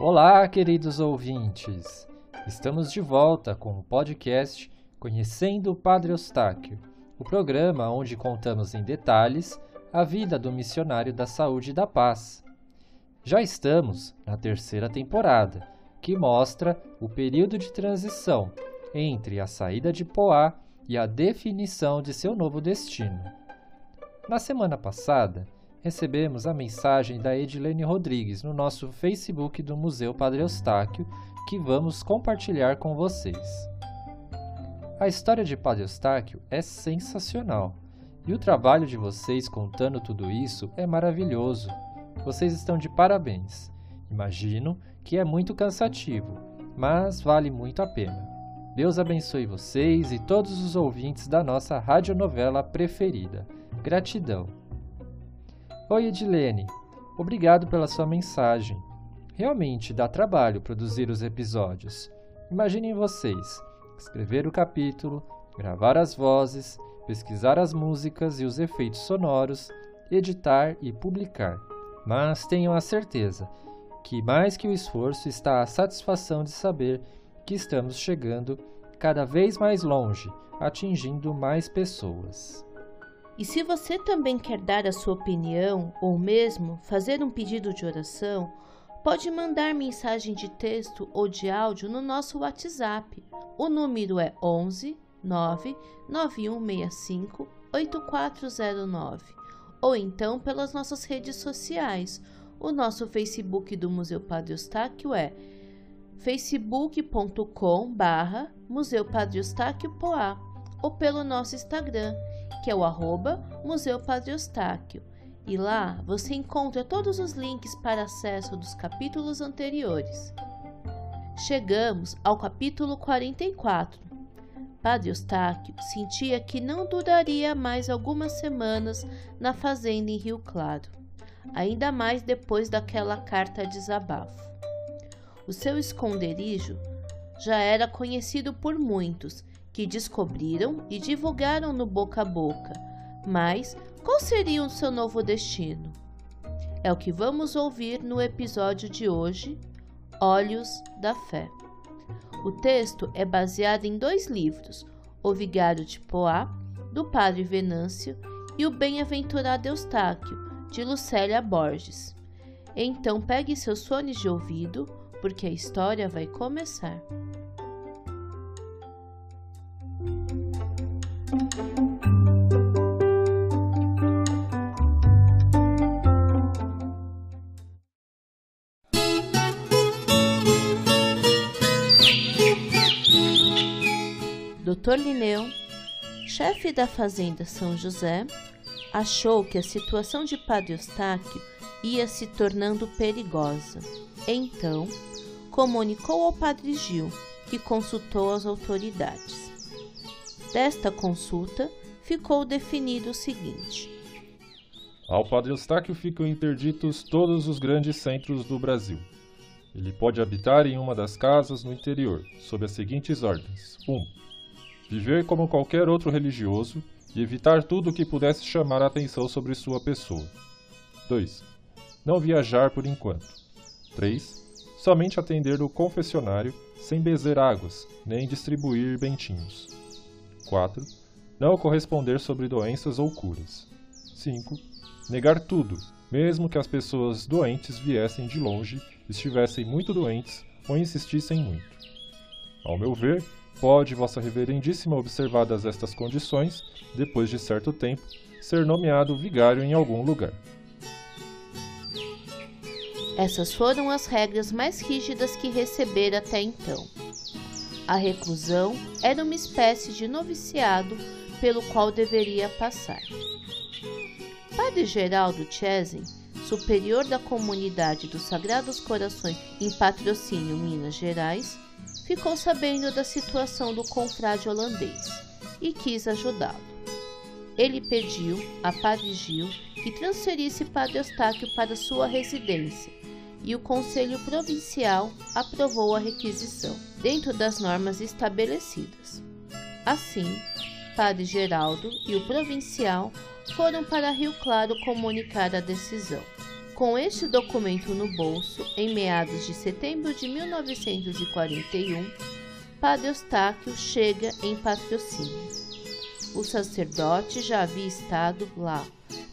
Olá, queridos ouvintes! Estamos de volta com o podcast Conhecendo o Padre Eustáquio, o programa onde contamos em detalhes a vida do missionário da saúde e da paz. Já estamos na terceira temporada, que mostra o período de transição entre a saída de Poá e a definição de seu novo destino. Na semana passada, recebemos a mensagem da Edilene Rodrigues no nosso Facebook do Museu Padre Eustáquio, que vamos compartilhar com vocês. A história de Padre Eustáquio é sensacional e o trabalho de vocês contando tudo isso é maravilhoso. Vocês estão de parabéns. Imagino que é muito cansativo, mas vale muito a pena. Deus abençoe vocês e todos os ouvintes da nossa radionovela preferida. Gratidão. Oi, Edilene. Obrigado pela sua mensagem. Realmente dá trabalho produzir os episódios. Imaginem vocês: escrever o capítulo, gravar as vozes, pesquisar as músicas e os efeitos sonoros, editar e publicar. Mas tenham a certeza que, mais que o esforço, está a satisfação de saber que estamos chegando cada vez mais longe, atingindo mais pessoas. E se você também quer dar a sua opinião ou mesmo fazer um pedido de oração, pode mandar mensagem de texto ou de áudio no nosso WhatsApp. O número é 11 9 9165 8409 ou então pelas nossas redes sociais. O nosso Facebook do Museu Padre Eustáquio é facebook.com barra Museu Padre Eustáquio Poá ou pelo nosso Instagram que é o arroba Museu Padre Eustáquio, e lá você encontra todos os links para acesso dos capítulos anteriores. Chegamos ao capítulo 44. Padre Eustáquio sentia que não duraria mais algumas semanas na fazenda em Rio Claro, ainda mais depois daquela carta de desabafo. O seu esconderijo já era conhecido por muitos que descobriram e divulgaram no boca a boca. Mas qual seria o seu novo destino? É o que vamos ouvir no episódio de hoje, Olhos da Fé. O texto é baseado em dois livros, O Vigário de Poá, do padre Venâncio, e O Bem-aventurado Eustáquio, de Lucélia Borges. Então pegue seus fones de ouvido, porque a história vai começar. Dr. Linneu, chefe da fazenda São José, achou que a situação de Padre Eustáquio ia se tornando perigosa. Então, comunicou ao Padre Gil, que consultou as autoridades. Desta consulta, ficou definido o seguinte: Ao Padre Eustáquio ficam interditos todos os grandes centros do Brasil. Ele pode habitar em uma das casas no interior, sob as seguintes ordens: 1. Um, viver como qualquer outro religioso e evitar tudo o que pudesse chamar a atenção sobre sua pessoa. 2. Não viajar por enquanto. 3. Somente atender o confessionário sem bezer águas, nem distribuir bentinhos. 4. Não corresponder sobre doenças ou curas. 5. Negar tudo, mesmo que as pessoas doentes viessem de longe, estivessem muito doentes ou insistissem muito. Ao meu ver, pode Vossa Reverendíssima, observadas estas condições, depois de certo tempo, ser nomeado vigário em algum lugar. Essas foram as regras mais rígidas que recebera até então. A reclusão era uma espécie de noviciado pelo qual deveria passar. Padre Geraldo Chesen superior da comunidade dos Sagrados Corações em Patrocínio, Minas Gerais, ficou sabendo da situação do confrade holandês e quis ajudá-lo. Ele pediu a Padre Gil que transferisse Padre Eustáquio para sua residência e o Conselho Provincial aprovou a requisição, dentro das normas estabelecidas. Assim, Padre Geraldo e o provincial foram para Rio Claro comunicar a decisão. Com este documento no bolso, em meados de setembro de 1941, Padre Eustáquio chega em patrocínio. O sacerdote já havia estado lá,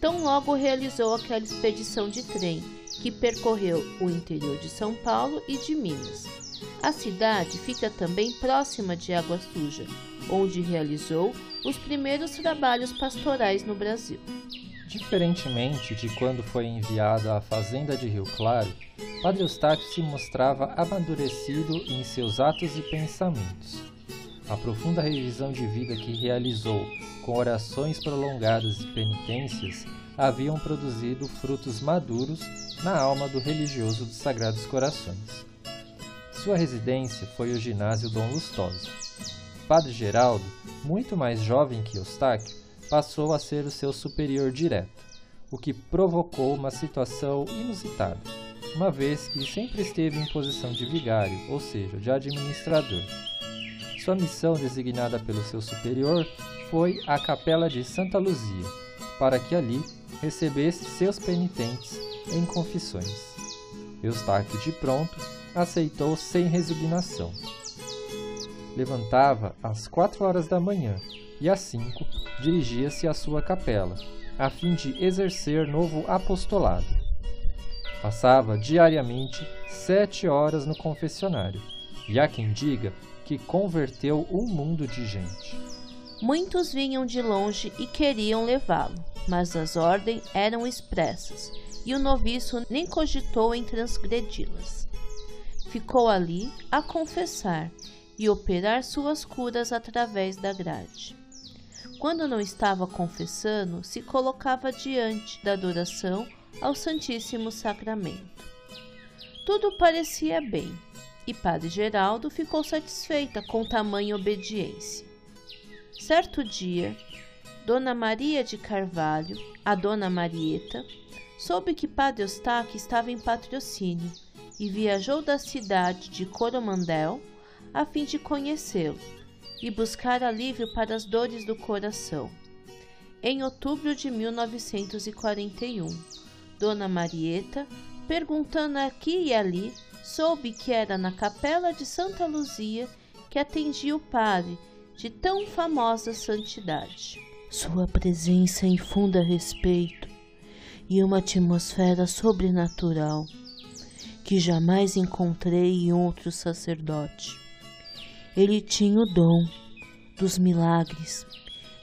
tão logo realizou aquela expedição de trem que percorreu o interior de São Paulo e de Minas. A cidade fica também próxima de Água Suja, onde realizou os primeiros trabalhos pastorais no Brasil. Diferentemente de quando foi enviado à fazenda de Rio Claro, Padre Eustáquio se mostrava amadurecido em seus atos e pensamentos. A profunda revisão de vida que realizou, com orações prolongadas e penitências, haviam produzido frutos maduros na alma do religioso dos Sagrados Corações. Sua residência foi o ginásio Dom Lustoso. Padre Geraldo, muito mais jovem que Eustáquio, passou a ser o seu superior direto, o que provocou uma situação inusitada, uma vez que sempre esteve em posição de vigário, ou seja, de administrador. Sua missão designada pelo seu superior foi a Capela de Santa Luzia, para que ali recebesse seus penitentes em confissões. Eustáquio, de pronto, aceitou sem resignação. Levantava às quatro horas da manhã e às cinco dirigia-se à sua capela, a fim de exercer novo apostolado. Passava diariamente sete horas no confessionário, e há quem diga que converteu um mundo de gente. Muitos vinham de longe e queriam levá-lo, mas as ordens eram expressas e o noviço nem cogitou em transgredi-las. Ficou ali a confessar e operar suas curas através da grade. Quando não estava confessando, se colocava diante da adoração ao Santíssimo Sacramento. Tudo parecia bem, e Padre Geraldo ficou satisfeita com tamanha obediência. Certo dia, Dona Maria de Carvalho, a Dona Marieta, soube que Padre Eustáquio estava em patrocínio e viajou da cidade de Coromandel a fim de conhecê-lo e buscar alívio para as dores do coração. Em outubro de 1941, Dona Marieta, perguntando aqui e ali, soube que era na capela de Santa Luzia que atendia o padre de tão famosa santidade. Sua presença infunda respeito e uma atmosfera sobrenatural que jamais encontrei em outro sacerdote. Ele tinha o dom dos milagres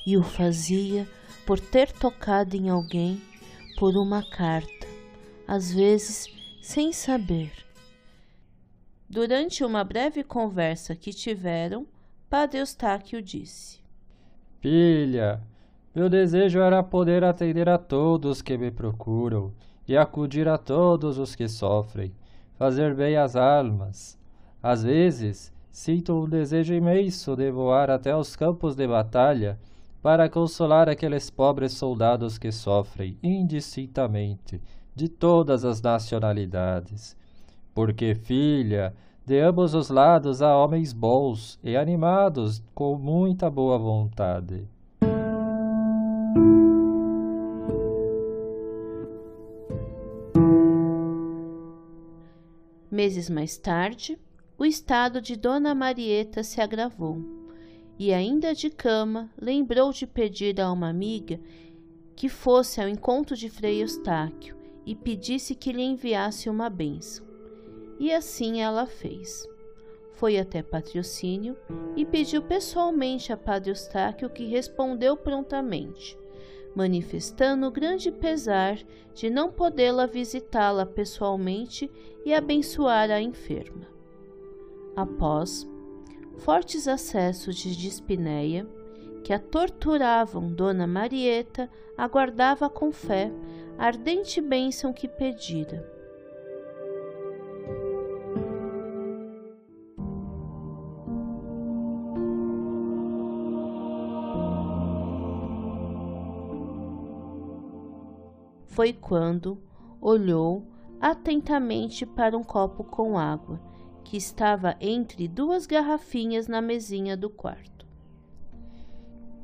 e o fazia por ter tocado em alguém por uma carta, às vezes sem saber. Durante uma breve conversa que tiveram, Padre Eustáquio disse: Filha, meu desejo era poder atender a todos que me procuram e acudir a todos os que sofrem, fazer bem às almas. Às vezes, Sinto um desejo imenso de voar até os campos de batalha para consolar aqueles pobres soldados que sofrem indistintamente de todas as nacionalidades. Porque, filha, de ambos os lados há homens bons e animados com muita boa vontade. Meses mais tarde, o estado de Dona Marieta se agravou e, ainda de cama, lembrou de pedir a uma amiga que fosse ao encontro de Frei Eustáquio e pedisse que lhe enviasse uma bênção. E assim ela fez. Foi até Patrocínio e pediu pessoalmente a Padre Eustáquio, que respondeu prontamente, manifestando grande pesar de não podê-la visitá-la pessoalmente e abençoar a enferma. Após fortes acessos de dispneia, que a torturavam Dona Marieta aguardava com fé a ardente bênção que pedira. Foi quando olhou atentamente para um copo com água que estava entre duas garrafinhas na mesinha do quarto.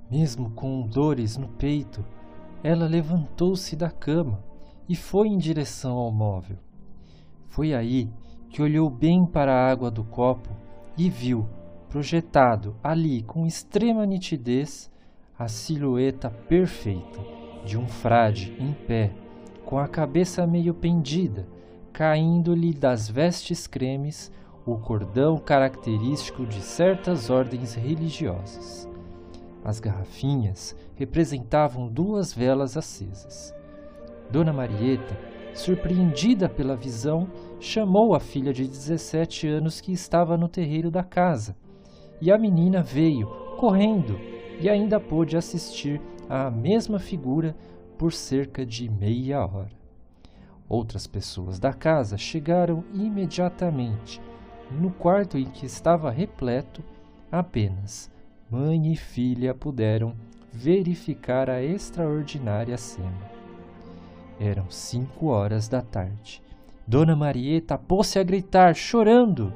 Mesmo com dores no peito, ela levantou-se da cama e foi em direção ao móvel. Foi aí que olhou bem para a água do copo e viu, projetado ali com extrema nitidez, a silhueta perfeita de um frade em pé, com a cabeça meio pendida, caindo-lhe das vestes cremes o cordão característico de certas ordens religiosas. As garrafinhas representavam duas velas acesas. Dona Marieta, surpreendida pela visão, chamou a filha de 17 anos que estava no terreiro da casa. E a menina veio, correndo, e ainda pôde assistir à mesma figura por cerca de meia hora. Outras pessoas da casa chegaram imediatamente. No quarto em que estava repleto, apenas mãe e filha puderam verificar a extraordinária cena. Eram cinco horas da tarde. Dona Marieta pôs-se a gritar, chorando.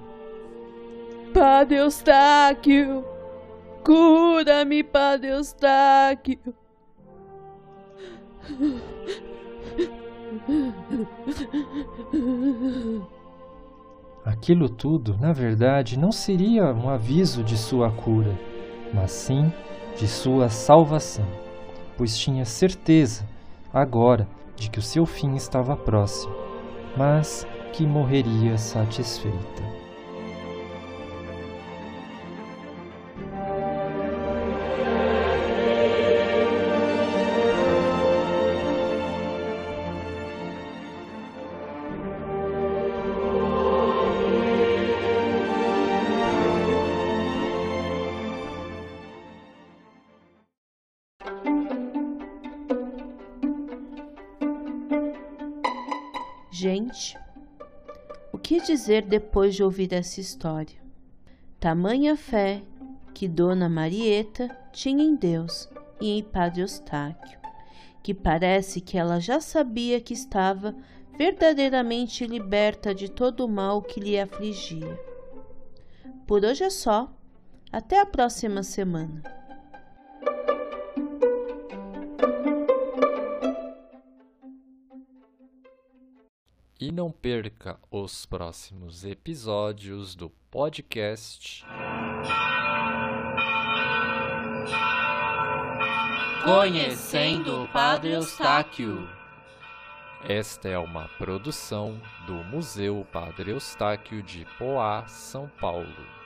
Padre Eustáquio! Cura-me, Padre Eustáquio! Aquilo tudo, na verdade, não seria um aviso de sua cura, mas sim de sua salvação, pois tinha certeza, agora, de que o seu fim estava próximo, mas que morreria satisfeita. Gente, o que dizer depois de ouvir essa história? Tamanha fé que Dona Marieta tinha em Deus e em Padre Eustáquio, que parece que ela já sabia que estava verdadeiramente liberta de todo o mal que lhe afligia. Por hoje é só. Até a próxima semana. E não perca os próximos episódios do podcast. Conhecendo o Padre Eustáquio. Esta é uma produção do Museu Padre Eustáquio de Poá, São Paulo.